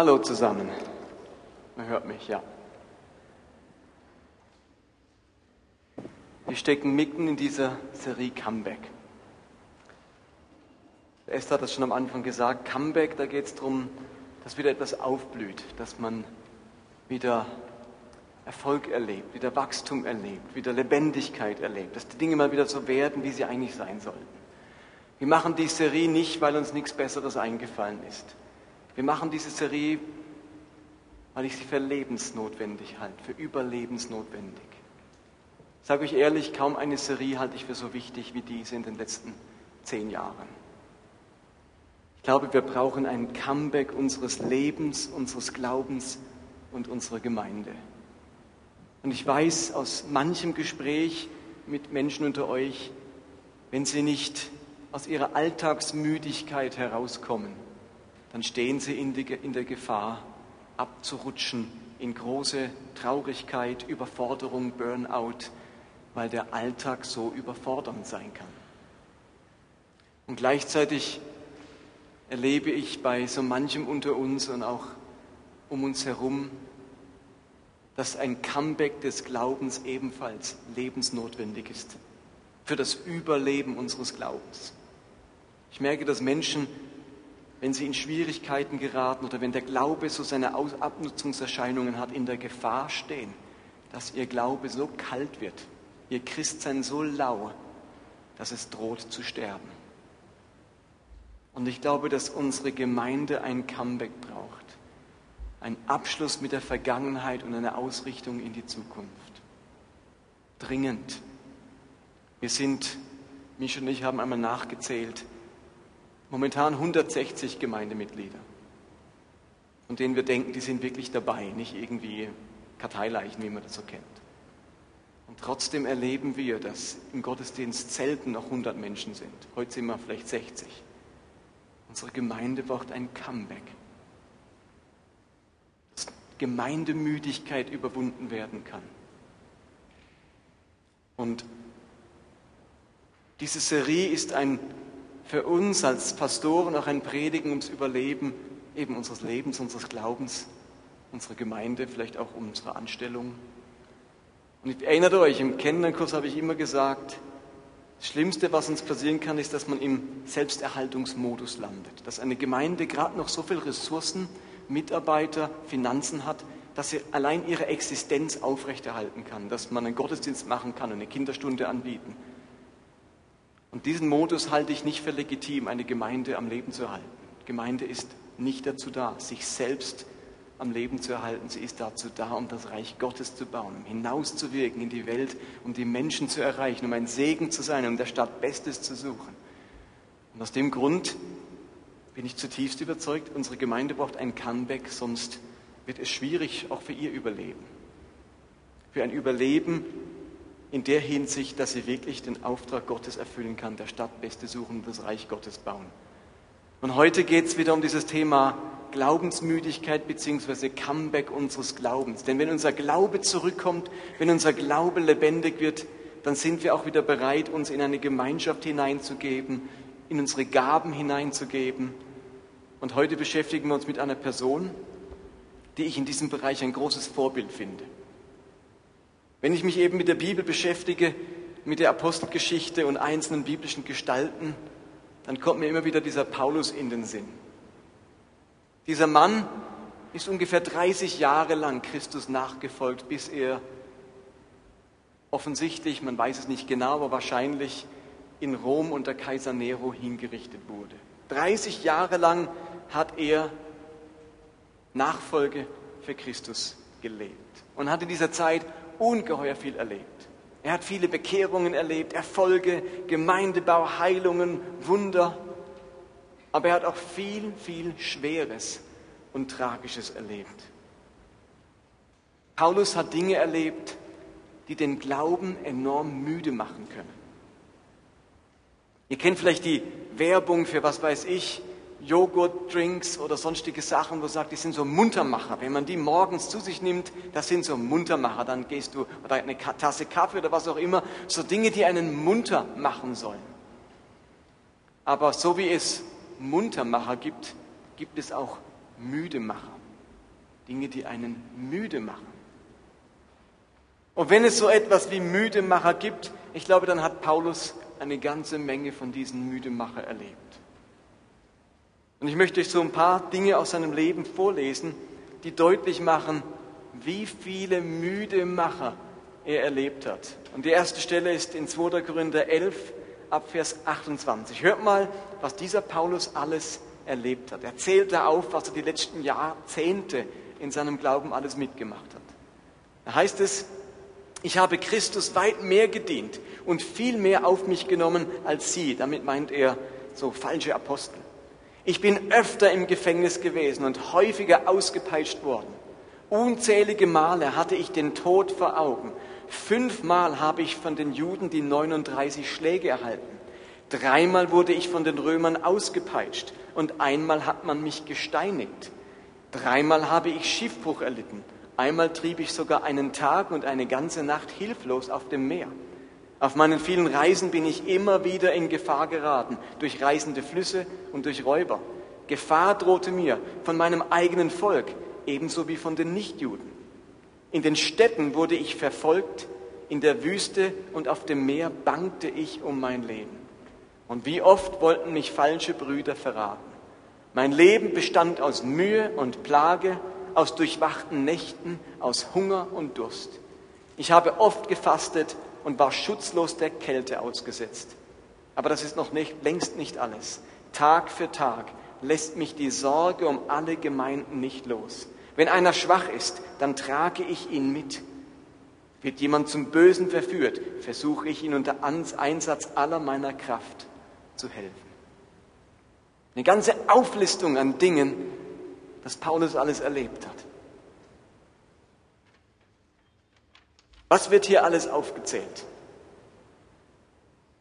Hallo zusammen. Man hört mich, ja. Wir stecken mitten in dieser Serie Comeback. Esther hat das schon am Anfang gesagt. Comeback, da geht es darum, dass wieder etwas aufblüht, dass man wieder Erfolg erlebt, wieder Wachstum erlebt, wieder Lebendigkeit erlebt, dass die Dinge mal wieder so werden, wie sie eigentlich sein sollten. Wir machen die Serie nicht, weil uns nichts Besseres eingefallen ist. Wir machen diese Serie, weil ich sie für lebensnotwendig halte, für überlebensnotwendig. Ich sage euch ehrlich, kaum eine Serie halte ich für so wichtig wie diese in den letzten zehn Jahren. Ich glaube, wir brauchen ein Comeback unseres Lebens, unseres Glaubens und unserer Gemeinde. Und ich weiß aus manchem Gespräch mit Menschen unter euch, wenn sie nicht aus ihrer Alltagsmüdigkeit herauskommen, dann stehen sie in, die, in der Gefahr, abzurutschen in große Traurigkeit, Überforderung, Burnout, weil der Alltag so überfordernd sein kann. Und gleichzeitig erlebe ich bei so manchem unter uns und auch um uns herum, dass ein Comeback des Glaubens ebenfalls lebensnotwendig ist für das Überleben unseres Glaubens. Ich merke, dass Menschen wenn sie in Schwierigkeiten geraten oder wenn der Glaube so seine Abnutzungserscheinungen hat, in der Gefahr stehen, dass ihr Glaube so kalt wird, ihr Christsein so lau, dass es droht zu sterben. Und ich glaube, dass unsere Gemeinde ein Comeback braucht, ein Abschluss mit der Vergangenheit und eine Ausrichtung in die Zukunft. Dringend. Wir sind, Mich und ich haben einmal nachgezählt, momentan 160 Gemeindemitglieder, von denen wir denken, die sind wirklich dabei, nicht irgendwie Karteileichen, wie man das so kennt. Und trotzdem erleben wir, dass im Gottesdienst selten noch 100 Menschen sind. Heute sind wir vielleicht 60. Unsere Gemeinde braucht ein Comeback. Dass Gemeindemüdigkeit überwunden werden kann. Und diese Serie ist ein für uns als Pastoren auch ein Predigen ums Überleben eben unseres Lebens, unseres Glaubens, unserer Gemeinde, vielleicht auch unserer Anstellung. Und ich erinnere euch, im Kennenlernkurs habe ich immer gesagt, das Schlimmste, was uns passieren kann, ist, dass man im Selbsterhaltungsmodus landet. Dass eine Gemeinde gerade noch so viele Ressourcen, Mitarbeiter, Finanzen hat, dass sie allein ihre Existenz aufrechterhalten kann, dass man einen Gottesdienst machen kann und eine Kinderstunde anbieten und diesen Modus halte ich nicht für legitim, eine Gemeinde am Leben zu erhalten. Gemeinde ist nicht dazu da, sich selbst am Leben zu erhalten. Sie ist dazu da, um das Reich Gottes zu bauen, um hinauszuwirken in die Welt, um die Menschen zu erreichen, um ein Segen zu sein, um der Stadt Bestes zu suchen. Und aus dem Grund bin ich zutiefst überzeugt, unsere Gemeinde braucht ein Comeback, sonst wird es schwierig auch für ihr Überleben. Für ein Überleben in der Hinsicht, dass sie wirklich den Auftrag Gottes erfüllen kann, der Stadt Beste suchen und das Reich Gottes bauen. Und heute geht es wieder um dieses Thema Glaubensmüdigkeit bzw. Comeback unseres Glaubens. Denn wenn unser Glaube zurückkommt, wenn unser Glaube lebendig wird, dann sind wir auch wieder bereit, uns in eine Gemeinschaft hineinzugeben, in unsere Gaben hineinzugeben. Und heute beschäftigen wir uns mit einer Person, die ich in diesem Bereich ein großes Vorbild finde. Wenn ich mich eben mit der Bibel beschäftige, mit der Apostelgeschichte und einzelnen biblischen Gestalten, dann kommt mir immer wieder dieser Paulus in den Sinn. Dieser Mann ist ungefähr 30 Jahre lang Christus nachgefolgt, bis er offensichtlich, man weiß es nicht genau, aber wahrscheinlich in Rom unter Kaiser Nero hingerichtet wurde. 30 Jahre lang hat er Nachfolge für Christus gelebt und hat in dieser Zeit ungeheuer viel erlebt. Er hat viele Bekehrungen erlebt, Erfolge, Gemeindebau, Heilungen, Wunder. Aber er hat auch viel, viel Schweres und Tragisches erlebt. Paulus hat Dinge erlebt, die den Glauben enorm müde machen können. Ihr kennt vielleicht die Werbung für, was weiß ich, Joghurtdrinks oder sonstige Sachen, wo sagt, die sind so Muntermacher. Wenn man die morgens zu sich nimmt, das sind so Muntermacher. Dann gehst du, oder eine Tasse Kaffee oder was auch immer, so Dinge, die einen munter machen sollen. Aber so wie es Muntermacher gibt, gibt es auch Müdemacher. Dinge, die einen müde machen. Und wenn es so etwas wie Müdemacher gibt, ich glaube, dann hat Paulus eine ganze Menge von diesen Müdemacher erlebt. Und ich möchte euch so ein paar Dinge aus seinem Leben vorlesen, die deutlich machen, wie viele Müdemacher er erlebt hat. Und die erste Stelle ist in 2. Korinther 11, ab Vers 28. Hört mal, was dieser Paulus alles erlebt hat. Er zählt da auf, was er die letzten Jahrzehnte in seinem Glauben alles mitgemacht hat. Da heißt es, ich habe Christus weit mehr gedient und viel mehr auf mich genommen als Sie. Damit meint er so falsche Apostel. Ich bin öfter im Gefängnis gewesen und häufiger ausgepeitscht worden. Unzählige Male hatte ich den Tod vor Augen. Fünfmal habe ich von den Juden die 39 Schläge erhalten. Dreimal wurde ich von den Römern ausgepeitscht und einmal hat man mich gesteinigt. Dreimal habe ich Schiffbruch erlitten Einmal trieb ich sogar einen Tag und eine ganze Nacht hilflos auf dem Meer. Auf meinen vielen Reisen bin ich immer wieder in Gefahr geraten, durch reißende Flüsse und durch Räuber. Gefahr drohte mir von meinem eigenen Volk, ebenso wie von den Nichtjuden. In den Städten wurde ich verfolgt, in der Wüste und auf dem Meer bangte ich um mein Leben. Und wie oft wollten mich falsche Brüder verraten. Mein Leben bestand aus Mühe und Plage, aus durchwachten Nächten, aus Hunger und Durst. Ich habe oft gefastet und war schutzlos der Kälte ausgesetzt. Aber das ist noch nicht, längst nicht alles. Tag für Tag lässt mich die Sorge um alle Gemeinden nicht los. Wenn einer schwach ist, dann trage ich ihn mit. Wird jemand zum Bösen verführt, versuche ich ihn unter Einsatz aller meiner Kraft zu helfen. Eine ganze Auflistung an Dingen, das Paulus alles erlebt hat. Was wird hier alles aufgezählt?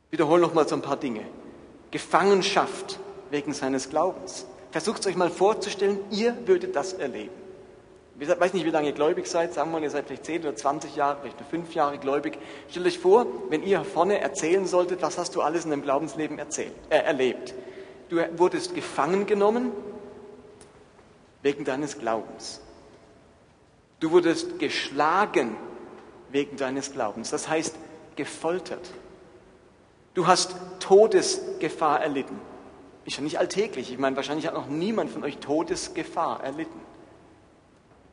Wiederhole noch mal so ein paar Dinge. Gefangenschaft wegen seines Glaubens. Versucht es euch mal vorzustellen, ihr würdet das erleben. Ich weiß nicht, wie lange ihr gläubig seid. Sagen wir mal, ihr seid vielleicht 10 oder 20 Jahre, vielleicht nur 5 Jahre gläubig. Stellt euch vor, wenn ihr vorne erzählen solltet, was hast du alles in deinem Glaubensleben erzählt, äh, erlebt. Du wurdest gefangen genommen, wegen deines Glaubens. Du wurdest geschlagen wegen deines Glaubens, das heißt gefoltert. Du hast Todesgefahr erlitten. Ist ja nicht alltäglich. Ich meine, wahrscheinlich hat noch niemand von euch Todesgefahr erlitten.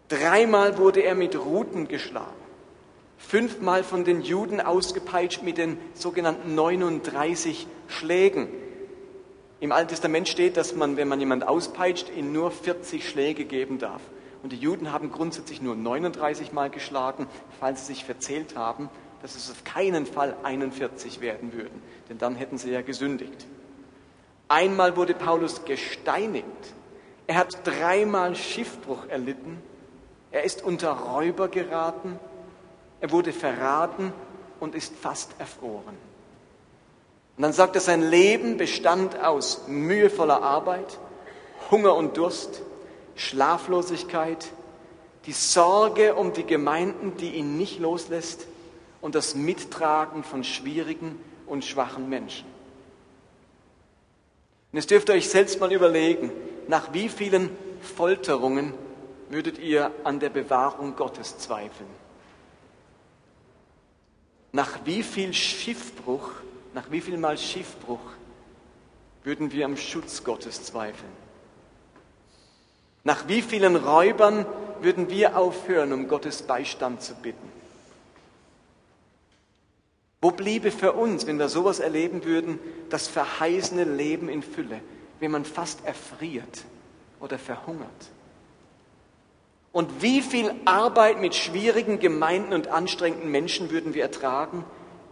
Dreimal wurde er mit Ruten geschlagen. Fünfmal von den Juden ausgepeitscht mit den sogenannten 39 Schlägen. Im Alten Testament steht, dass man, wenn man jemand auspeitscht, ihm nur 40 Schläge geben darf. Und die Juden haben grundsätzlich nur 39 Mal geschlagen, falls sie sich verzählt haben, dass es auf keinen Fall 41 werden würden, denn dann hätten sie ja gesündigt. Einmal wurde Paulus gesteinigt. Er hat dreimal Schiffbruch erlitten. Er ist unter Räuber geraten. Er wurde verraten und ist fast erfroren. Und dann sagt er, sein Leben bestand aus mühevoller Arbeit, Hunger und Durst, Schlaflosigkeit, die Sorge um die Gemeinden, die ihn nicht loslässt und das Mittragen von schwierigen und schwachen Menschen. Und jetzt dürft ihr euch selbst mal überlegen, nach wie vielen Folterungen würdet ihr an der Bewahrung Gottes zweifeln? Nach wie viel Schiffbruch nach wie viel Mal Schiffbruch würden wir am Schutz Gottes zweifeln? Nach wie vielen Räubern würden wir aufhören, um Gottes Beistand zu bitten? Wo bliebe für uns, wenn wir sowas erleben würden, das verheißene Leben in Fülle, wenn man fast erfriert oder verhungert? Und wie viel Arbeit mit schwierigen Gemeinden und anstrengenden Menschen würden wir ertragen,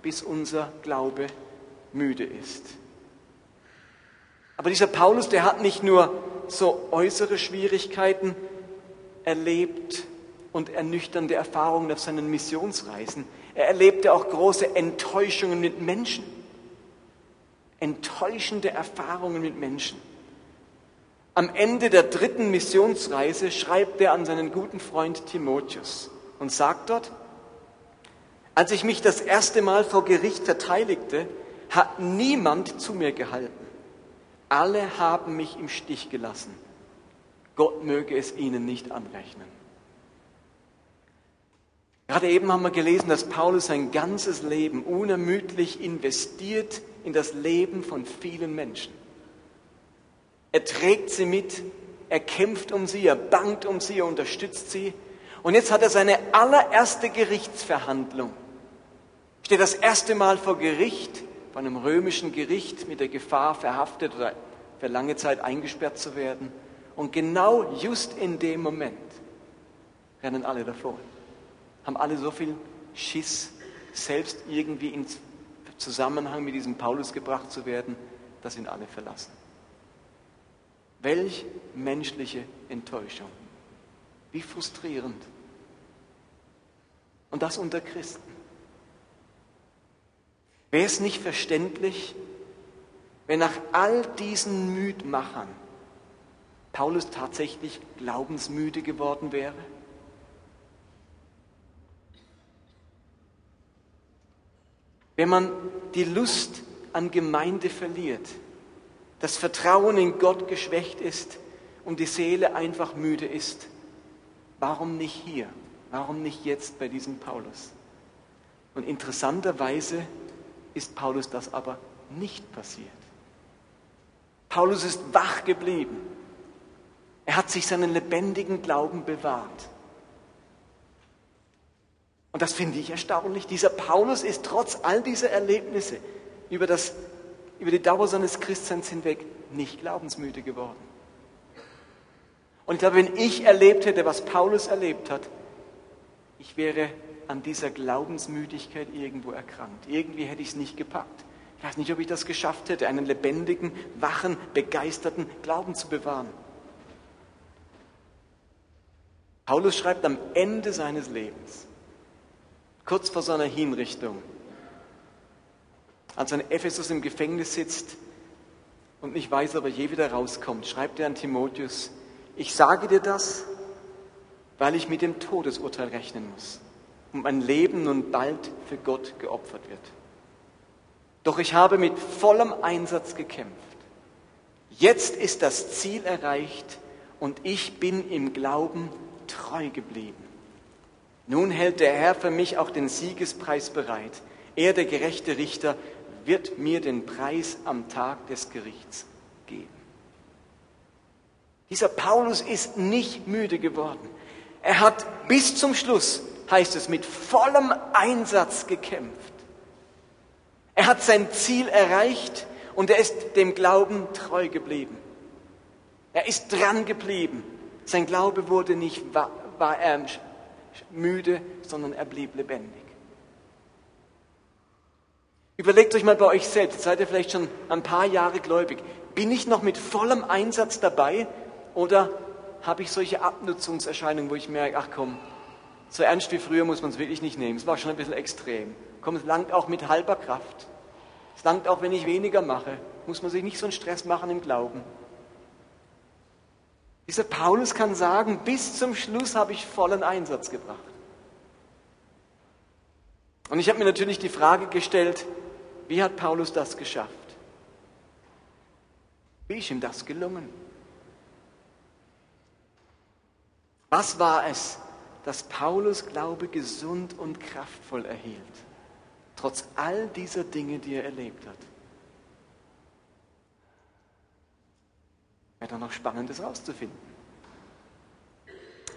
bis unser Glaube müde ist. Aber dieser Paulus, der hat nicht nur so äußere Schwierigkeiten erlebt und ernüchternde Erfahrungen auf seinen Missionsreisen. Er erlebte auch große Enttäuschungen mit Menschen. Enttäuschende Erfahrungen mit Menschen. Am Ende der dritten Missionsreise schreibt er an seinen guten Freund Timotheus und sagt dort, als ich mich das erste Mal vor Gericht verteidigte, hat niemand zu mir gehalten. Alle haben mich im Stich gelassen. Gott möge es ihnen nicht anrechnen. Gerade eben haben wir gelesen, dass Paulus sein ganzes Leben unermüdlich investiert in das Leben von vielen Menschen. Er trägt sie mit, er kämpft um sie, er bangt um sie, er unterstützt sie. Und jetzt hat er seine allererste Gerichtsverhandlung. Steht das erste Mal vor Gericht, vor einem römischen Gericht mit der Gefahr, verhaftet oder für lange Zeit eingesperrt zu werden. Und genau just in dem Moment rennen alle davon haben alle so viel Schiss, selbst irgendwie in Zusammenhang mit diesem Paulus gebracht zu werden, dass ihn alle verlassen. Welch menschliche Enttäuschung. Wie frustrierend. Und das unter Christen. Wäre es nicht verständlich, wenn nach all diesen Müdmachern Paulus tatsächlich glaubensmüde geworden wäre? Wenn man die Lust an Gemeinde verliert, das Vertrauen in Gott geschwächt ist und die Seele einfach müde ist, warum nicht hier? Warum nicht jetzt bei diesem Paulus? Und interessanterweise ist Paulus das aber nicht passiert. Paulus ist wach geblieben. Er hat sich seinen lebendigen Glauben bewahrt. Und das finde ich erstaunlich. Dieser Paulus ist trotz all dieser Erlebnisse über, das, über die Dauer seines Christseins hinweg nicht glaubensmüde geworden. Und ich glaube, wenn ich erlebt hätte, was Paulus erlebt hat, ich wäre an dieser Glaubensmüdigkeit irgendwo erkrankt. Irgendwie hätte ich es nicht gepackt. Ich weiß nicht, ob ich das geschafft hätte, einen lebendigen, wachen, begeisterten Glauben zu bewahren. Paulus schreibt am Ende seines Lebens, kurz vor seiner Hinrichtung, als er in Ephesus im Gefängnis sitzt und nicht weiß, ob er je wieder rauskommt, schreibt er an Timotheus, ich sage dir das, weil ich mit dem Todesurteil rechnen muss und mein Leben nun bald für Gott geopfert wird. Doch ich habe mit vollem Einsatz gekämpft. Jetzt ist das Ziel erreicht und ich bin im Glauben treu geblieben. Nun hält der Herr für mich auch den Siegespreis bereit. Er, der gerechte Richter, wird mir den Preis am Tag des Gerichts geben. Dieser Paulus ist nicht müde geworden. Er hat bis zum Schluss, heißt es, mit vollem Einsatz gekämpft. Er hat sein Ziel erreicht und er ist dem Glauben treu geblieben. Er ist dran geblieben. Sein Glaube wurde nicht war, war er müde, sondern er blieb lebendig. Überlegt euch mal bei euch selbst, seid ihr vielleicht schon ein paar Jahre gläubig. Bin ich noch mit vollem Einsatz dabei oder habe ich solche Abnutzungserscheinungen, wo ich merke, ach komm, so ernst wie früher muss man es wirklich nicht nehmen. Es war schon ein bisschen extrem. Komm, es langt auch mit halber Kraft. Es langt auch, wenn ich weniger mache. Muss man sich nicht so einen Stress machen im Glauben. Dieser Paulus kann sagen, bis zum Schluss habe ich vollen Einsatz gebracht. Und ich habe mir natürlich die Frage gestellt, wie hat Paulus das geschafft? Wie ist ihm das gelungen? Was war es, das Paulus Glaube gesund und kraftvoll erhielt, trotz all dieser Dinge, die er erlebt hat? wäre doch noch Spannendes rauszufinden.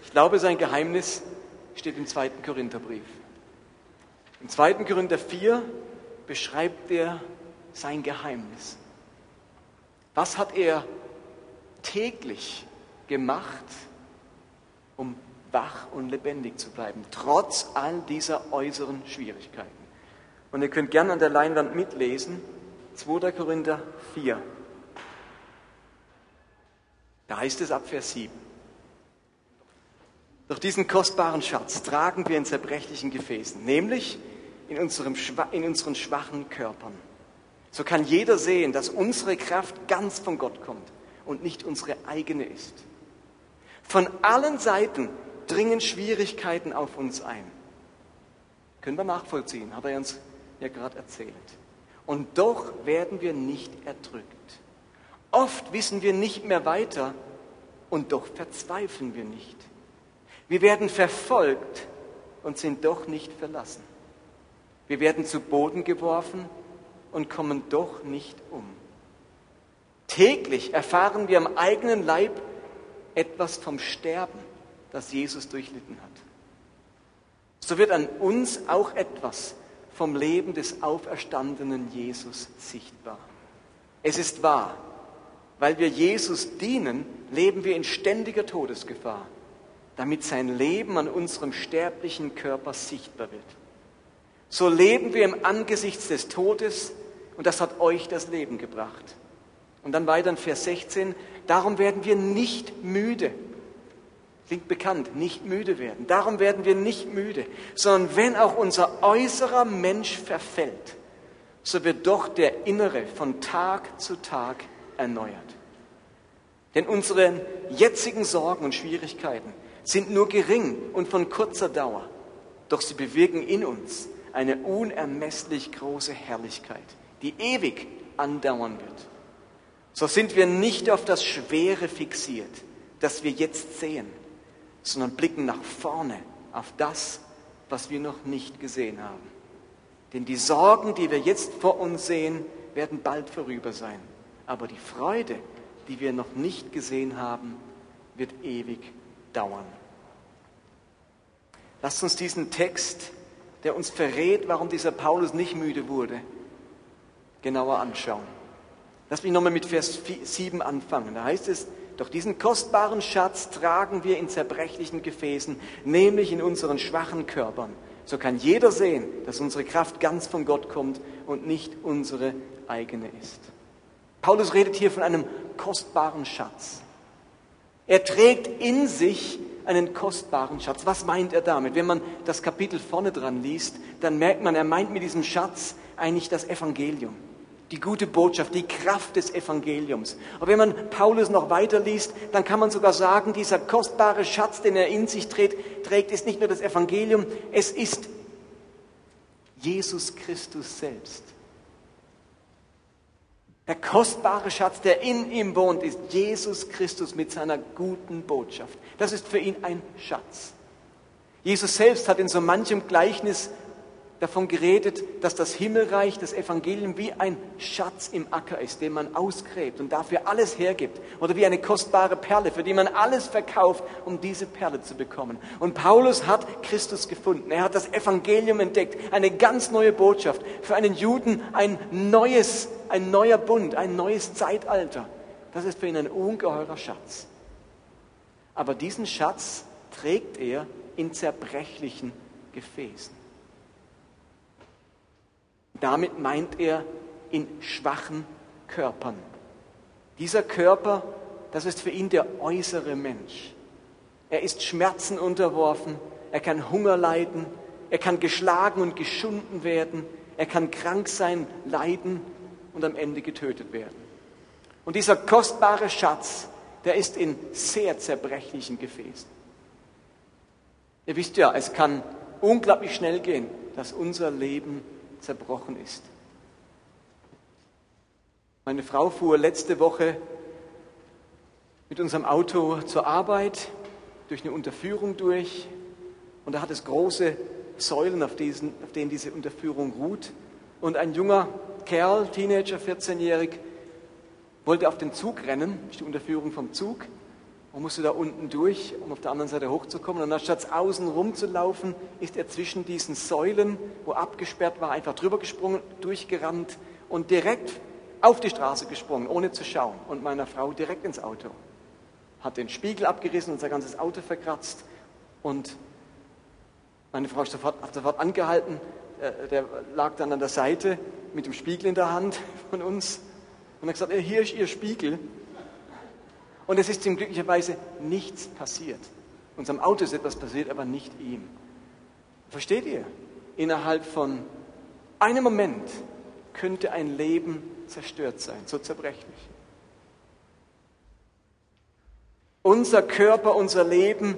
Ich glaube, sein Geheimnis steht im zweiten Korintherbrief. Im zweiten Korinther 4 beschreibt er sein Geheimnis. Was hat er täglich gemacht, um wach und lebendig zu bleiben, trotz all dieser äußeren Schwierigkeiten? Und ihr könnt gerne an der Leinwand mitlesen, 2. Korinther 4. Da heißt es ab Vers 7. Doch diesen kostbaren Schatz tragen wir in zerbrechlichen Gefäßen, nämlich in, unserem, in unseren schwachen Körpern. So kann jeder sehen, dass unsere Kraft ganz von Gott kommt und nicht unsere eigene ist. Von allen Seiten dringen Schwierigkeiten auf uns ein. Können wir nachvollziehen, hat er uns ja gerade erzählt. Und doch werden wir nicht erdrückt. Oft wissen wir nicht mehr weiter und doch verzweifeln wir nicht. Wir werden verfolgt und sind doch nicht verlassen. Wir werden zu Boden geworfen und kommen doch nicht um. Täglich erfahren wir am eigenen Leib etwas vom Sterben, das Jesus durchlitten hat. So wird an uns auch etwas vom Leben des auferstandenen Jesus sichtbar. Es ist wahr, weil wir Jesus dienen, leben wir in ständiger Todesgefahr, damit sein Leben an unserem sterblichen Körper sichtbar wird. So leben wir im Angesicht des Todes und das hat euch das Leben gebracht. Und dann weiter in Vers 16, darum werden wir nicht müde. Klingt bekannt, nicht müde werden. Darum werden wir nicht müde, sondern wenn auch unser äußerer Mensch verfällt, so wird doch der innere von Tag zu Tag erneuert. Denn unsere jetzigen Sorgen und Schwierigkeiten sind nur gering und von kurzer Dauer, doch sie bewirken in uns eine unermesslich große Herrlichkeit, die ewig andauern wird. So sind wir nicht auf das Schwere fixiert, das wir jetzt sehen, sondern blicken nach vorne auf das, was wir noch nicht gesehen haben. Denn die Sorgen, die wir jetzt vor uns sehen, werden bald vorüber sein. Aber die Freude, die wir noch nicht gesehen haben, wird ewig dauern. Lasst uns diesen Text, der uns verrät, warum dieser Paulus nicht müde wurde, genauer anschauen. Lass mich nochmal mit Vers 7 anfangen. Da heißt es, doch diesen kostbaren Schatz tragen wir in zerbrechlichen Gefäßen, nämlich in unseren schwachen Körpern. So kann jeder sehen, dass unsere Kraft ganz von Gott kommt und nicht unsere eigene ist. Paulus redet hier von einem kostbaren Schatz. Er trägt in sich einen kostbaren Schatz. Was meint er damit? Wenn man das Kapitel vorne dran liest, dann merkt man, er meint mit diesem Schatz eigentlich das Evangelium die gute Botschaft, die Kraft des Evangeliums. Aber wenn man Paulus noch weiter liest, dann kann man sogar sagen, dieser kostbare Schatz, den er in sich trägt, trägt ist nicht nur das Evangelium, es ist Jesus Christus selbst. Der kostbare Schatz, der in ihm wohnt, ist Jesus Christus mit seiner guten Botschaft. Das ist für ihn ein Schatz. Jesus selbst hat in so manchem Gleichnis davon geredet, dass das Himmelreich, das Evangelium wie ein Schatz im Acker ist, den man ausgräbt und dafür alles hergibt. Oder wie eine kostbare Perle, für die man alles verkauft, um diese Perle zu bekommen. Und Paulus hat Christus gefunden. Er hat das Evangelium entdeckt. Eine ganz neue Botschaft. Für einen Juden ein neues, ein neuer Bund, ein neues Zeitalter. Das ist für ihn ein ungeheurer Schatz. Aber diesen Schatz trägt er in zerbrechlichen Gefäßen. Damit meint er in schwachen Körpern. Dieser Körper, das ist für ihn der äußere Mensch. Er ist Schmerzen unterworfen, er kann Hunger leiden, er kann geschlagen und geschunden werden, er kann krank sein, leiden und am Ende getötet werden. Und dieser kostbare Schatz, der ist in sehr zerbrechlichen Gefäßen. Ihr wisst ja, es kann unglaublich schnell gehen, dass unser Leben zerbrochen ist. Meine Frau fuhr letzte Woche mit unserem Auto zur Arbeit durch eine Unterführung durch und da hat es große Säulen, auf, diesen, auf denen diese Unterführung ruht. Und ein junger Kerl, Teenager, 14-jährig, wollte auf den Zug rennen, die Unterführung vom Zug, und musste da unten durch, um auf der anderen Seite hochzukommen. Und anstatt außen rumzulaufen, ist er zwischen diesen Säulen, wo abgesperrt war, einfach drüber gesprungen, durchgerannt und direkt auf die Straße gesprungen, ohne zu schauen. Und meiner Frau direkt ins Auto. Hat den Spiegel abgerissen und sein ganzes Auto verkratzt. Und meine Frau sofort, hat sofort angehalten. Äh, der lag dann an der Seite mit dem Spiegel in der Hand von uns. Und hat gesagt, hier ist Ihr Spiegel. Und es ist ihm glücklicherweise nichts passiert. Unserem Auto ist etwas passiert, aber nicht ihm. Versteht ihr? Innerhalb von einem Moment könnte ein Leben zerstört sein, so zerbrechlich. Unser Körper, unser Leben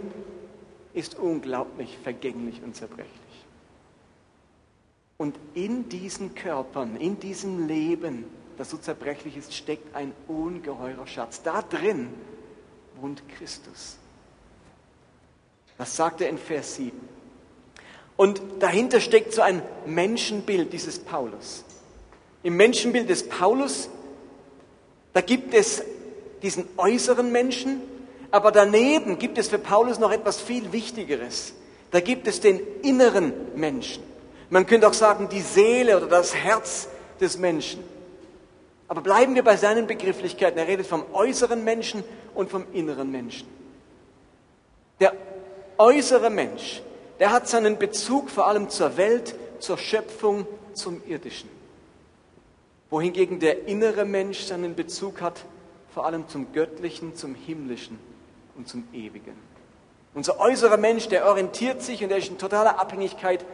ist unglaublich vergänglich und zerbrechlich. Und in diesen Körpern, in diesem Leben das so zerbrechlich ist, steckt ein ungeheurer Schatz. Da drin wohnt Christus. Das sagt er in Vers 7. Und dahinter steckt so ein Menschenbild dieses Paulus. Im Menschenbild des Paulus, da gibt es diesen äußeren Menschen, aber daneben gibt es für Paulus noch etwas viel Wichtigeres. Da gibt es den inneren Menschen. Man könnte auch sagen, die Seele oder das Herz des Menschen. Aber bleiben wir bei seinen Begrifflichkeiten. Er redet vom äußeren Menschen und vom inneren Menschen. Der äußere Mensch, der hat seinen Bezug vor allem zur Welt, zur Schöpfung, zum Irdischen. Wohingegen der innere Mensch seinen Bezug hat vor allem zum Göttlichen, zum Himmlischen und zum Ewigen. Unser äußerer Mensch, der orientiert sich und der ist in totaler Abhängigkeit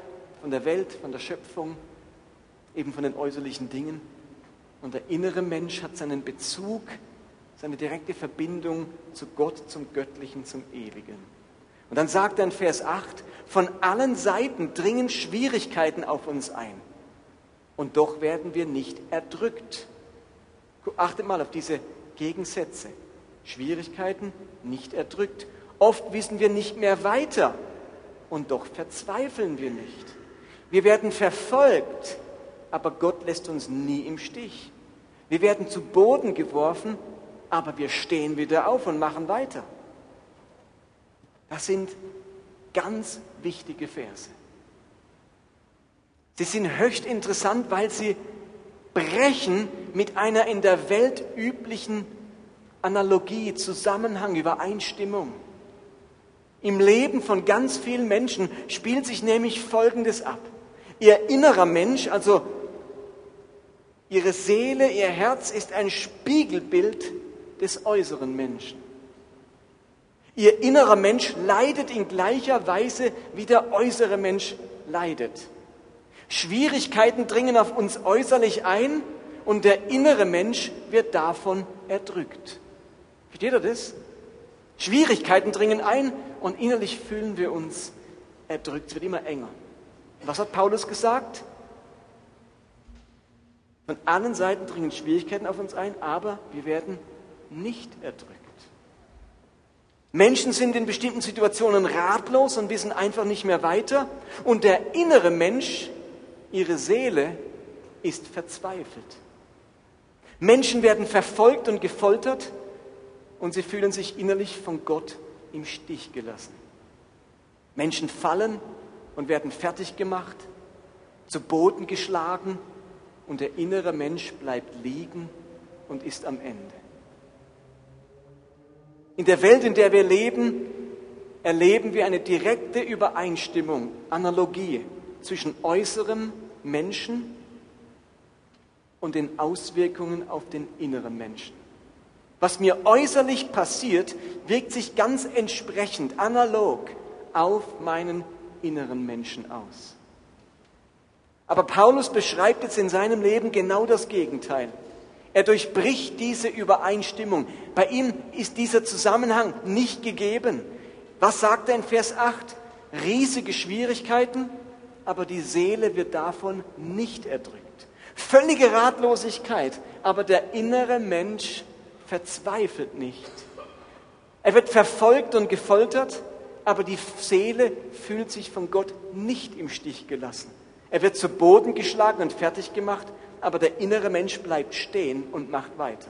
von der Welt, von der Schöpfung, eben von den äußerlichen Dingen. Und der innere Mensch hat seinen Bezug, seine direkte Verbindung zu Gott, zum Göttlichen, zum Ewigen. Und dann sagt er in Vers 8, von allen Seiten dringen Schwierigkeiten auf uns ein. Und doch werden wir nicht erdrückt. Achtet mal auf diese Gegensätze. Schwierigkeiten, nicht erdrückt. Oft wissen wir nicht mehr weiter und doch verzweifeln wir nicht. Wir werden verfolgt, aber Gott lässt uns nie im Stich. Wir werden zu Boden geworfen, aber wir stehen wieder auf und machen weiter. Das sind ganz wichtige Verse. Sie sind höchst interessant, weil sie brechen mit einer in der Welt üblichen Analogie, Zusammenhang, Übereinstimmung. Im Leben von ganz vielen Menschen spielt sich nämlich Folgendes ab. Ihr innerer Mensch, also ihre Seele, ihr Herz ist ein Spiegelbild des äußeren Menschen. Ihr innerer Mensch leidet in gleicher Weise, wie der äußere Mensch leidet. Schwierigkeiten dringen auf uns äußerlich ein und der innere Mensch wird davon erdrückt. Versteht ihr das? Schwierigkeiten dringen ein und innerlich fühlen wir uns erdrückt. Es wird immer enger. Was hat Paulus gesagt? Von allen Seiten dringen Schwierigkeiten auf uns ein, aber wir werden nicht erdrückt. Menschen sind in bestimmten Situationen ratlos und wissen einfach nicht mehr weiter. Und der innere Mensch, ihre Seele, ist verzweifelt. Menschen werden verfolgt und gefoltert und sie fühlen sich innerlich von Gott im Stich gelassen. Menschen fallen und werden fertig gemacht, zu Boden geschlagen und der innere Mensch bleibt liegen und ist am Ende. In der Welt, in der wir leben, erleben wir eine direkte Übereinstimmung, Analogie zwischen äußerem Menschen und den Auswirkungen auf den inneren Menschen. Was mir äußerlich passiert, wirkt sich ganz entsprechend, analog auf meinen inneren Menschen aus. Aber Paulus beschreibt jetzt in seinem Leben genau das Gegenteil. Er durchbricht diese Übereinstimmung. Bei ihm ist dieser Zusammenhang nicht gegeben. Was sagt er in Vers 8? Riesige Schwierigkeiten, aber die Seele wird davon nicht erdrückt. Völlige Ratlosigkeit, aber der innere Mensch verzweifelt nicht. Er wird verfolgt und gefoltert, aber die Seele fühlt sich von Gott nicht im Stich gelassen. Er wird zu Boden geschlagen und fertig gemacht, aber der innere Mensch bleibt stehen und macht weiter.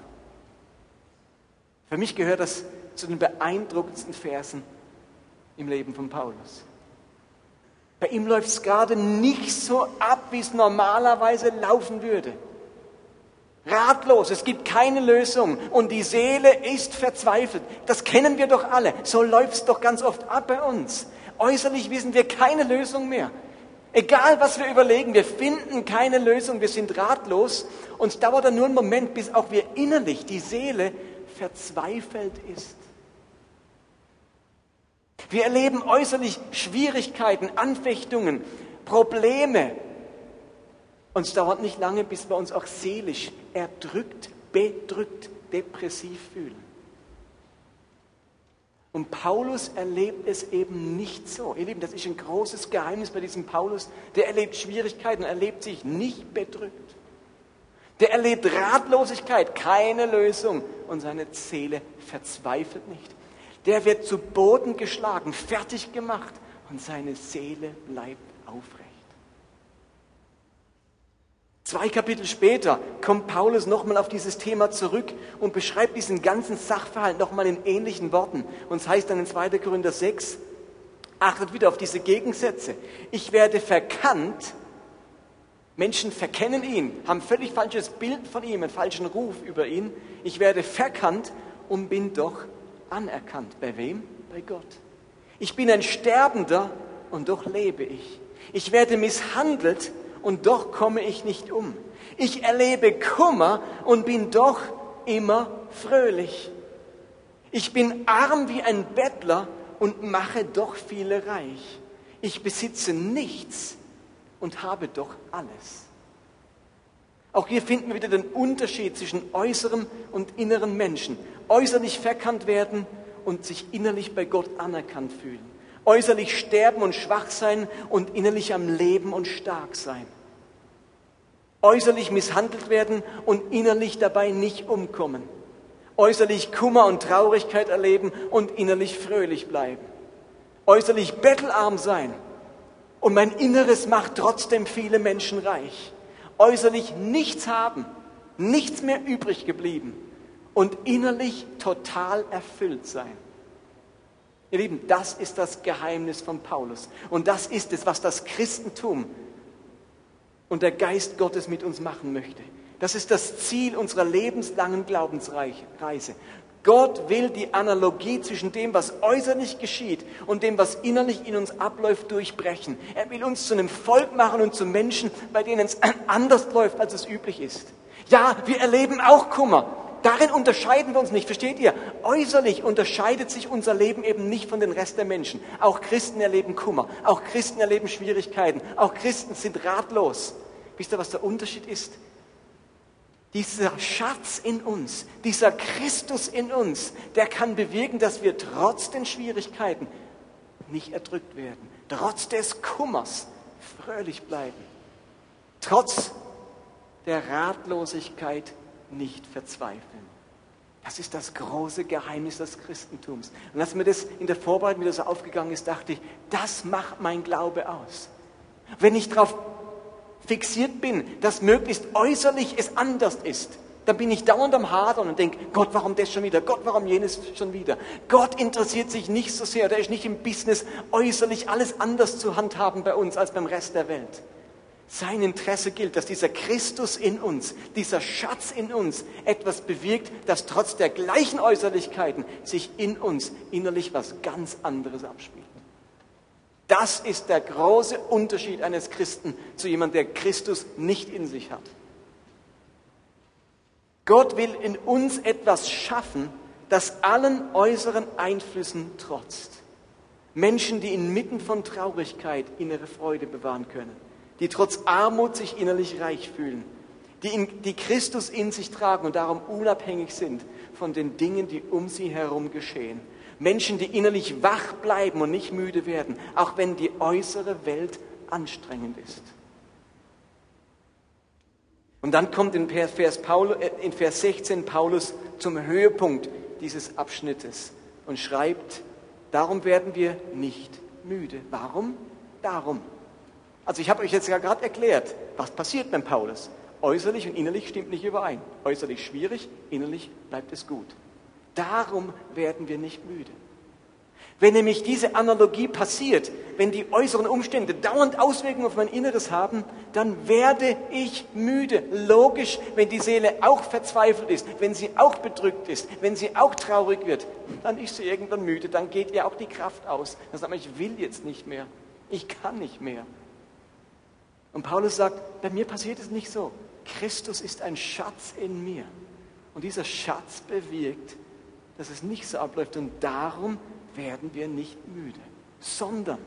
Für mich gehört das zu den beeindruckendsten Versen im Leben von Paulus. Bei ihm läuft es gerade nicht so ab, wie es normalerweise laufen würde. Ratlos, es gibt keine Lösung und die Seele ist verzweifelt. Das kennen wir doch alle. So läuft es doch ganz oft ab bei uns. Äußerlich wissen wir keine Lösung mehr. Egal, was wir überlegen, wir finden keine Lösung, wir sind ratlos und es dauert dann nur einen Moment, bis auch wir innerlich, die Seele, verzweifelt ist. Wir erleben äußerlich Schwierigkeiten, Anfechtungen, Probleme. Und es dauert nicht lange, bis wir uns auch seelisch erdrückt, bedrückt, depressiv fühlen. Und Paulus erlebt es eben nicht so. Ihr Lieben, das ist ein großes Geheimnis bei diesem Paulus. Der erlebt Schwierigkeiten, erlebt sich nicht bedrückt. Der erlebt Ratlosigkeit, keine Lösung und seine Seele verzweifelt nicht. Der wird zu Boden geschlagen, fertig gemacht und seine Seele bleibt aufrecht. Zwei Kapitel später kommt Paulus nochmal auf dieses Thema zurück und beschreibt diesen ganzen Sachverhalt nochmal in ähnlichen Worten. Und es heißt dann in 2. Korinther 6, achtet wieder auf diese Gegensätze. Ich werde verkannt, Menschen verkennen ihn, haben völlig falsches Bild von ihm, einen falschen Ruf über ihn. Ich werde verkannt und bin doch anerkannt. Bei wem? Bei Gott. Ich bin ein Sterbender und doch lebe ich. Ich werde misshandelt und doch komme ich nicht um. Ich erlebe Kummer und bin doch immer fröhlich. Ich bin arm wie ein Bettler und mache doch viele reich. Ich besitze nichts und habe doch alles. Auch hier finden wir wieder den Unterschied zwischen äußerem und inneren Menschen. Äußerlich verkannt werden und sich innerlich bei Gott anerkannt fühlen. Äußerlich sterben und schwach sein und innerlich am Leben und stark sein. Äußerlich misshandelt werden und innerlich dabei nicht umkommen. Äußerlich Kummer und Traurigkeit erleben und innerlich fröhlich bleiben. Äußerlich bettelarm sein und mein Inneres macht trotzdem viele Menschen reich. Äußerlich nichts haben, nichts mehr übrig geblieben und innerlich total erfüllt sein. Ihr Lieben, das ist das Geheimnis von Paulus. Und das ist es, was das Christentum und der Geist Gottes mit uns machen möchte. Das ist das Ziel unserer lebenslangen Glaubensreise. Gott will die Analogie zwischen dem, was äußerlich geschieht und dem, was innerlich in uns abläuft, durchbrechen. Er will uns zu einem Volk machen und zu Menschen, bei denen es anders läuft, als es üblich ist. Ja, wir erleben auch Kummer. Darin unterscheiden wir uns nicht, versteht ihr? Äußerlich unterscheidet sich unser Leben eben nicht von den Rest der Menschen. Auch Christen erleben Kummer, auch Christen erleben Schwierigkeiten, auch Christen sind ratlos. Wisst ihr, was der Unterschied ist? Dieser Schatz in uns, dieser Christus in uns, der kann bewirken, dass wir trotz den Schwierigkeiten nicht erdrückt werden, trotz des Kummers fröhlich bleiben, trotz der Ratlosigkeit nicht verzweifeln. Das ist das große Geheimnis des Christentums. Und als mir das in der Vorbereitung wieder so aufgegangen ist, dachte ich, das macht mein Glaube aus. Wenn ich darauf fixiert bin, dass möglichst äußerlich es anders ist, dann bin ich dauernd am Hadern und denke, Gott, warum das schon wieder? Gott, warum jenes schon wieder? Gott interessiert sich nicht so sehr, der ist nicht im Business, äußerlich alles anders zu handhaben bei uns als beim Rest der Welt. Sein Interesse gilt, dass dieser Christus in uns, dieser Schatz in uns etwas bewirkt, das trotz der gleichen Äußerlichkeiten sich in uns innerlich was ganz anderes abspielt. Das ist der große Unterschied eines Christen zu jemandem, der Christus nicht in sich hat. Gott will in uns etwas schaffen, das allen äußeren Einflüssen trotzt. Menschen, die inmitten von Traurigkeit innere Freude bewahren können, die trotz Armut sich innerlich reich fühlen, die, in, die Christus in sich tragen und darum unabhängig sind von den Dingen, die um sie herum geschehen Menschen, die innerlich wach bleiben und nicht müde werden, auch wenn die äußere Welt anstrengend ist. Und dann kommt in Vers, Paulus, äh, in Vers 16 Paulus zum Höhepunkt dieses Abschnittes und schreibt, darum werden wir nicht müde. Warum? Darum. Also ich habe euch jetzt ja gerade erklärt, was passiert beim Paulus. Äußerlich und innerlich stimmt nicht überein. Äußerlich schwierig, innerlich bleibt es gut. Darum werden wir nicht müde. Wenn nämlich diese Analogie passiert, wenn die äußeren Umstände dauernd Auswirkungen auf mein Inneres haben, dann werde ich müde. Logisch, wenn die Seele auch verzweifelt ist, wenn sie auch bedrückt ist, wenn sie auch traurig wird, dann ist sie irgendwann müde, dann geht ihr auch die Kraft aus. Dann sagt man, ich will jetzt nicht mehr, ich kann nicht mehr. Und Paulus sagt, bei mir passiert es nicht so. Christus ist ein Schatz in mir. Und dieser Schatz bewirkt, dass es nicht so abläuft. Und darum werden wir nicht müde, sondern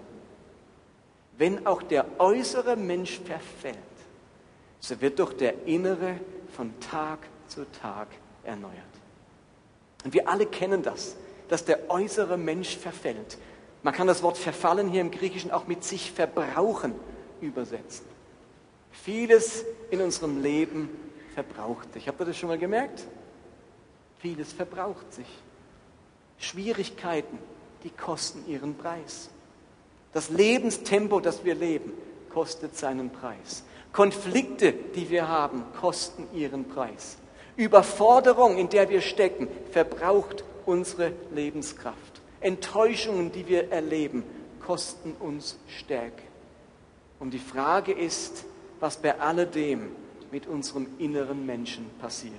wenn auch der äußere Mensch verfällt, so wird doch der innere von Tag zu Tag erneuert. Und wir alle kennen das, dass der äußere Mensch verfällt. Man kann das Wort verfallen hier im Griechischen auch mit sich verbrauchen übersetzen. Vieles in unserem Leben verbraucht sich. Habt ihr das schon mal gemerkt? Vieles verbraucht sich. Schwierigkeiten, die kosten ihren Preis. Das Lebenstempo, das wir leben, kostet seinen Preis. Konflikte, die wir haben, kosten ihren Preis. Überforderung, in der wir stecken, verbraucht unsere Lebenskraft. Enttäuschungen, die wir erleben, kosten uns Stärke. Und die Frage ist, was bei alledem mit unserem inneren Menschen passiert.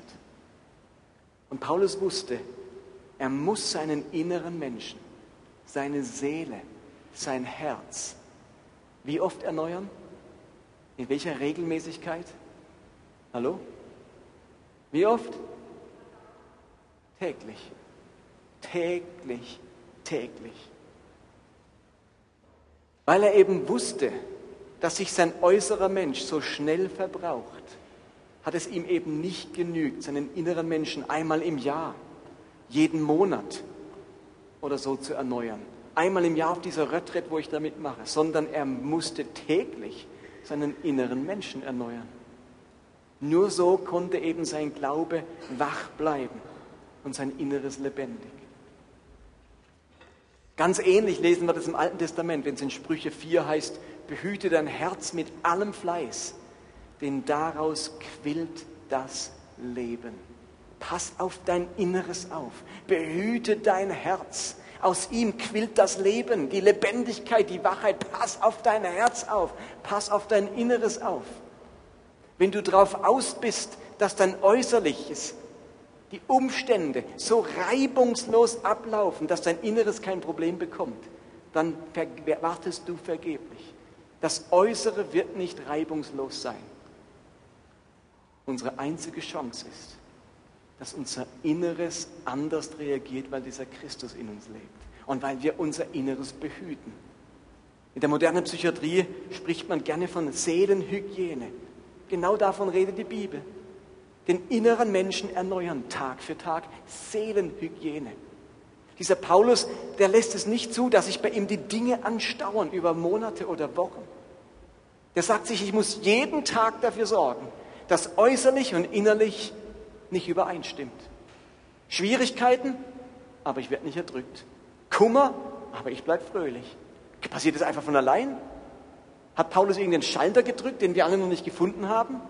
Und Paulus wusste, er muss seinen inneren Menschen, seine Seele, sein Herz, wie oft erneuern? In welcher Regelmäßigkeit? Hallo? Wie oft? Täglich. Täglich, täglich. Weil er eben wusste, dass sich sein äußerer Mensch so schnell verbraucht, hat es ihm eben nicht genügt, seinen inneren Menschen einmal im Jahr, jeden Monat oder so zu erneuern. Einmal im Jahr auf dieser Retreat, wo ich damit mache, sondern er musste täglich seinen inneren Menschen erneuern. Nur so konnte eben sein Glaube wach bleiben und sein Inneres lebendig. Ganz ähnlich lesen wir das im Alten Testament, wenn es in Sprüche 4 heißt, behüte dein Herz mit allem Fleiß, denn daraus quillt das Leben. Pass auf dein Inneres auf, behüte dein Herz. Aus ihm quillt das Leben, die Lebendigkeit, die Wachheit. Pass auf dein Herz auf, pass auf dein Inneres auf. Wenn du darauf aus bist, dass dein Äußerliches, die Umstände so reibungslos ablaufen, dass dein Inneres kein Problem bekommt, dann wartest du vergeblich. Das Äußere wird nicht reibungslos sein. Unsere einzige Chance ist, dass unser Inneres anders reagiert, weil dieser Christus in uns lebt und weil wir unser Inneres behüten. In der modernen Psychiatrie spricht man gerne von Seelenhygiene. Genau davon redet die Bibel. Den inneren Menschen erneuern, Tag für Tag, Seelenhygiene. Dieser Paulus, der lässt es nicht zu, dass sich bei ihm die Dinge anstauern über Monate oder Wochen. Der sagt sich, ich muss jeden Tag dafür sorgen, dass äußerlich und innerlich nicht übereinstimmt. Schwierigkeiten, aber ich werde nicht erdrückt. Kummer, aber ich bleibe fröhlich. Passiert das einfach von allein? Hat Paulus irgendeinen Schalter gedrückt, den wir alle noch nicht gefunden haben?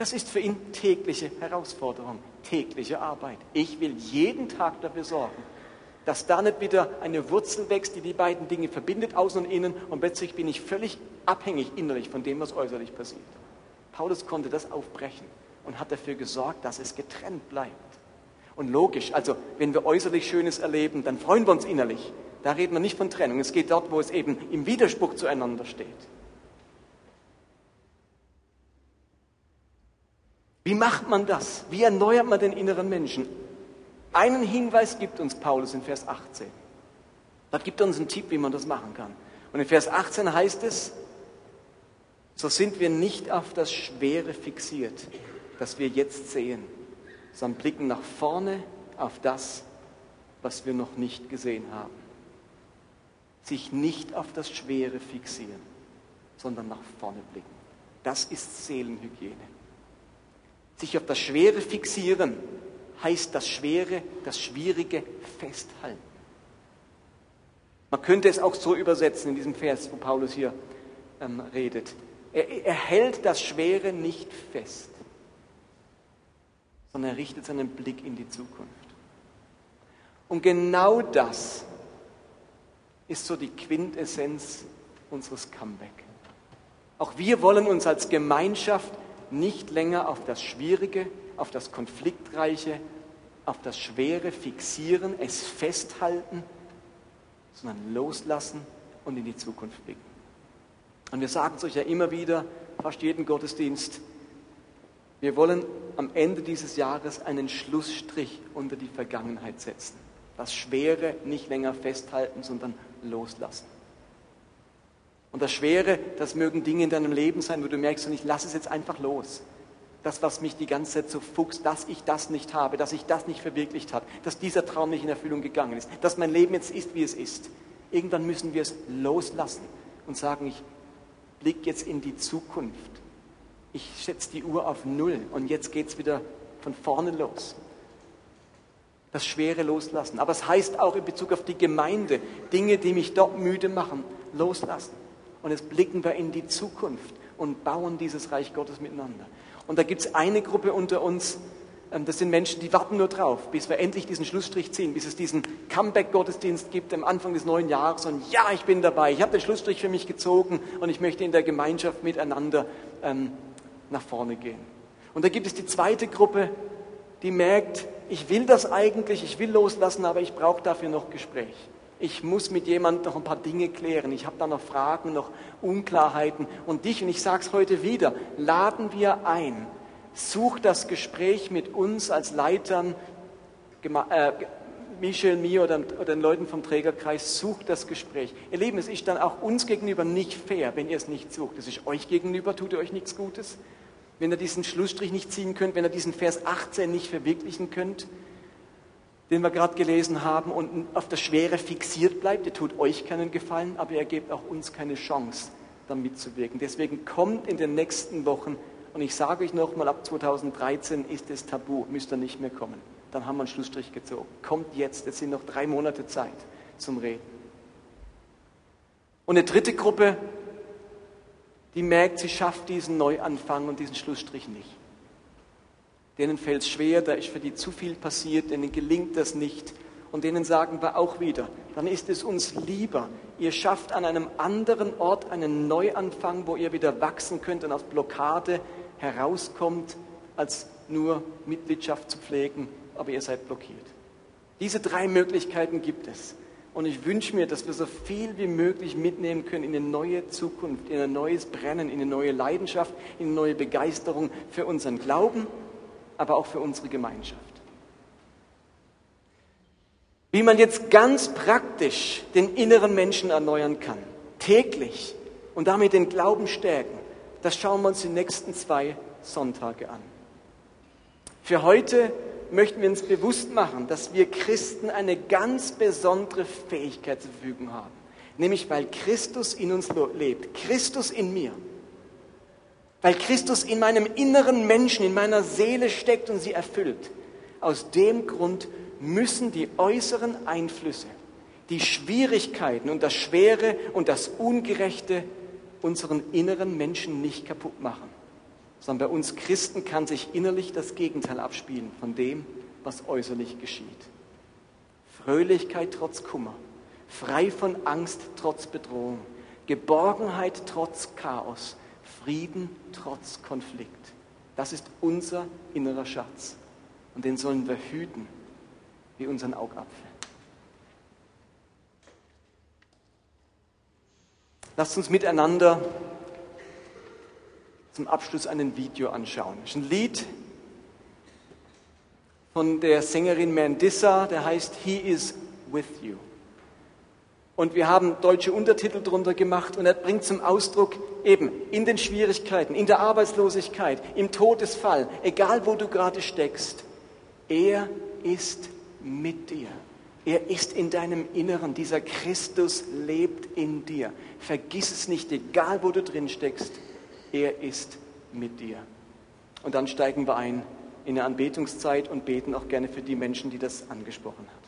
Das ist für ihn tägliche Herausforderung, tägliche Arbeit. Ich will jeden Tag dafür sorgen, dass da nicht wieder eine Wurzel wächst, die die beiden Dinge verbindet, außen und innen, und plötzlich bin ich völlig abhängig innerlich von dem, was äußerlich passiert. Paulus konnte das aufbrechen und hat dafür gesorgt, dass es getrennt bleibt. Und logisch, also wenn wir äußerlich Schönes erleben, dann freuen wir uns innerlich. Da reden wir nicht von Trennung. Es geht dort, wo es eben im Widerspruch zueinander steht. Wie macht man das? Wie erneuert man den inneren Menschen? Einen Hinweis gibt uns Paulus in Vers 18. Da gibt uns einen Tipp, wie man das machen kann. Und in Vers 18 heißt es, so sind wir nicht auf das Schwere fixiert, das wir jetzt sehen, sondern blicken nach vorne auf das, was wir noch nicht gesehen haben. Sich nicht auf das Schwere fixieren, sondern nach vorne blicken. Das ist Seelenhygiene. Sich auf das Schwere fixieren heißt das Schwere, das Schwierige festhalten. Man könnte es auch so übersetzen in diesem Vers, wo Paulus hier ähm, redet. Er, er hält das Schwere nicht fest, sondern er richtet seinen Blick in die Zukunft. Und genau das ist so die Quintessenz unseres Comeback. Auch wir wollen uns als Gemeinschaft nicht länger auf das Schwierige, auf das Konfliktreiche, auf das Schwere fixieren, es festhalten, sondern loslassen und in die Zukunft blicken. Und wir sagen es euch ja immer wieder, fast jeden Gottesdienst, wir wollen am Ende dieses Jahres einen Schlussstrich unter die Vergangenheit setzen. Das Schwere nicht länger festhalten, sondern loslassen. Und das Schwere, das mögen Dinge in deinem Leben sein, wo du merkst, und ich lasse es jetzt einfach los. Das, was mich die ganze Zeit so fuchst, dass ich das nicht habe, dass ich das nicht verwirklicht habe, dass dieser Traum nicht in Erfüllung gegangen ist, dass mein Leben jetzt ist, wie es ist. Irgendwann müssen wir es loslassen und sagen, ich blicke jetzt in die Zukunft. Ich setze die Uhr auf Null und jetzt geht es wieder von vorne los. Das Schwere loslassen. Aber es heißt auch in Bezug auf die Gemeinde, Dinge, die mich dort müde machen, loslassen. Und jetzt blicken wir in die Zukunft und bauen dieses Reich Gottes miteinander. Und da gibt es eine Gruppe unter uns, ähm, das sind Menschen, die warten nur drauf, bis wir endlich diesen Schlussstrich ziehen, bis es diesen Comeback-Gottesdienst gibt am Anfang des neuen Jahres. Und ja, ich bin dabei, ich habe den Schlussstrich für mich gezogen und ich möchte in der Gemeinschaft miteinander ähm, nach vorne gehen. Und da gibt es die zweite Gruppe, die merkt, ich will das eigentlich, ich will loslassen, aber ich brauche dafür noch Gespräch. Ich muss mit jemandem noch ein paar Dinge klären. Ich habe da noch Fragen, noch Unklarheiten. Und dich, und ich sage es heute wieder, laden wir ein, Such das Gespräch mit uns als Leitern, äh, Michel, mir oder, oder, den Leuten vom Trägerkreis, sucht das Gespräch. Ihr Lieben, es ist dann auch uns gegenüber nicht fair, wenn ihr es nicht sucht. Es ist euch gegenüber, tut ihr euch nichts Gutes. Wenn ihr diesen Schlussstrich nicht ziehen könnt, wenn ihr diesen Vers 18 nicht verwirklichen könnt, den wir gerade gelesen haben, und auf das Schwere fixiert bleibt, ihr tut euch keinen Gefallen, aber ihr gebt auch uns keine Chance, da mitzuwirken. Deswegen kommt in den nächsten Wochen und ich sage euch nochmal, ab 2013 ist es tabu, müsst ihr nicht mehr kommen. Dann haben wir einen Schlussstrich gezogen. Kommt jetzt, es sind noch drei Monate Zeit zum Reden. Und eine dritte Gruppe, die merkt, sie schafft diesen Neuanfang und diesen Schlussstrich nicht. Denen fällt es schwer, da ist für die zu viel passiert, denen gelingt das nicht. Und denen sagen wir auch wieder, dann ist es uns lieber, ihr schafft an einem anderen Ort einen Neuanfang, wo ihr wieder wachsen könnt und aus Blockade herauskommt, als nur Mitgliedschaft zu pflegen, aber ihr seid blockiert. Diese drei Möglichkeiten gibt es. Und ich wünsche mir, dass wir so viel wie möglich mitnehmen können in eine neue Zukunft, in ein neues Brennen, in eine neue Leidenschaft, in eine neue Begeisterung für unseren Glauben, aber auch für unsere Gemeinschaft. Wie man jetzt ganz praktisch den inneren Menschen erneuern kann, täglich und damit den Glauben stärken, das schauen wir uns die nächsten zwei Sonntage an. Für heute möchten wir uns bewusst machen, dass wir Christen eine ganz besondere Fähigkeit zur Verfügung haben. Nämlich weil Christus in uns lebt, Christus in mir. Weil Christus in meinem inneren Menschen, in meiner Seele steckt und sie erfüllt. Aus dem Grund müssen die äußeren Einflüsse, die Schwierigkeiten und das Schwere und das Ungerechte unseren inneren Menschen nicht kaputt machen, sondern bei uns Christen kann sich innerlich das Gegenteil abspielen von dem, was äußerlich geschieht. Fröhlichkeit trotz Kummer, frei von Angst trotz Bedrohung, Geborgenheit trotz Chaos, Frieden trotz Konflikt. Das ist unser innerer Schatz und den sollen wir hüten wie unseren Augapfel. Lasst uns miteinander zum Abschluss ein Video anschauen. Das ist ein Lied von der Sängerin Mandissa, der heißt He is with you. Und wir haben deutsche Untertitel drunter gemacht und er bringt zum Ausdruck eben in den Schwierigkeiten, in der Arbeitslosigkeit, im Todesfall, egal wo du gerade steckst, er ist mit dir. Er ist in deinem Inneren. Dieser Christus lebt in dir. Vergiss es nicht, egal wo du drin steckst. Er ist mit dir. Und dann steigen wir ein in eine Anbetungszeit und beten auch gerne für die Menschen, die das angesprochen haben.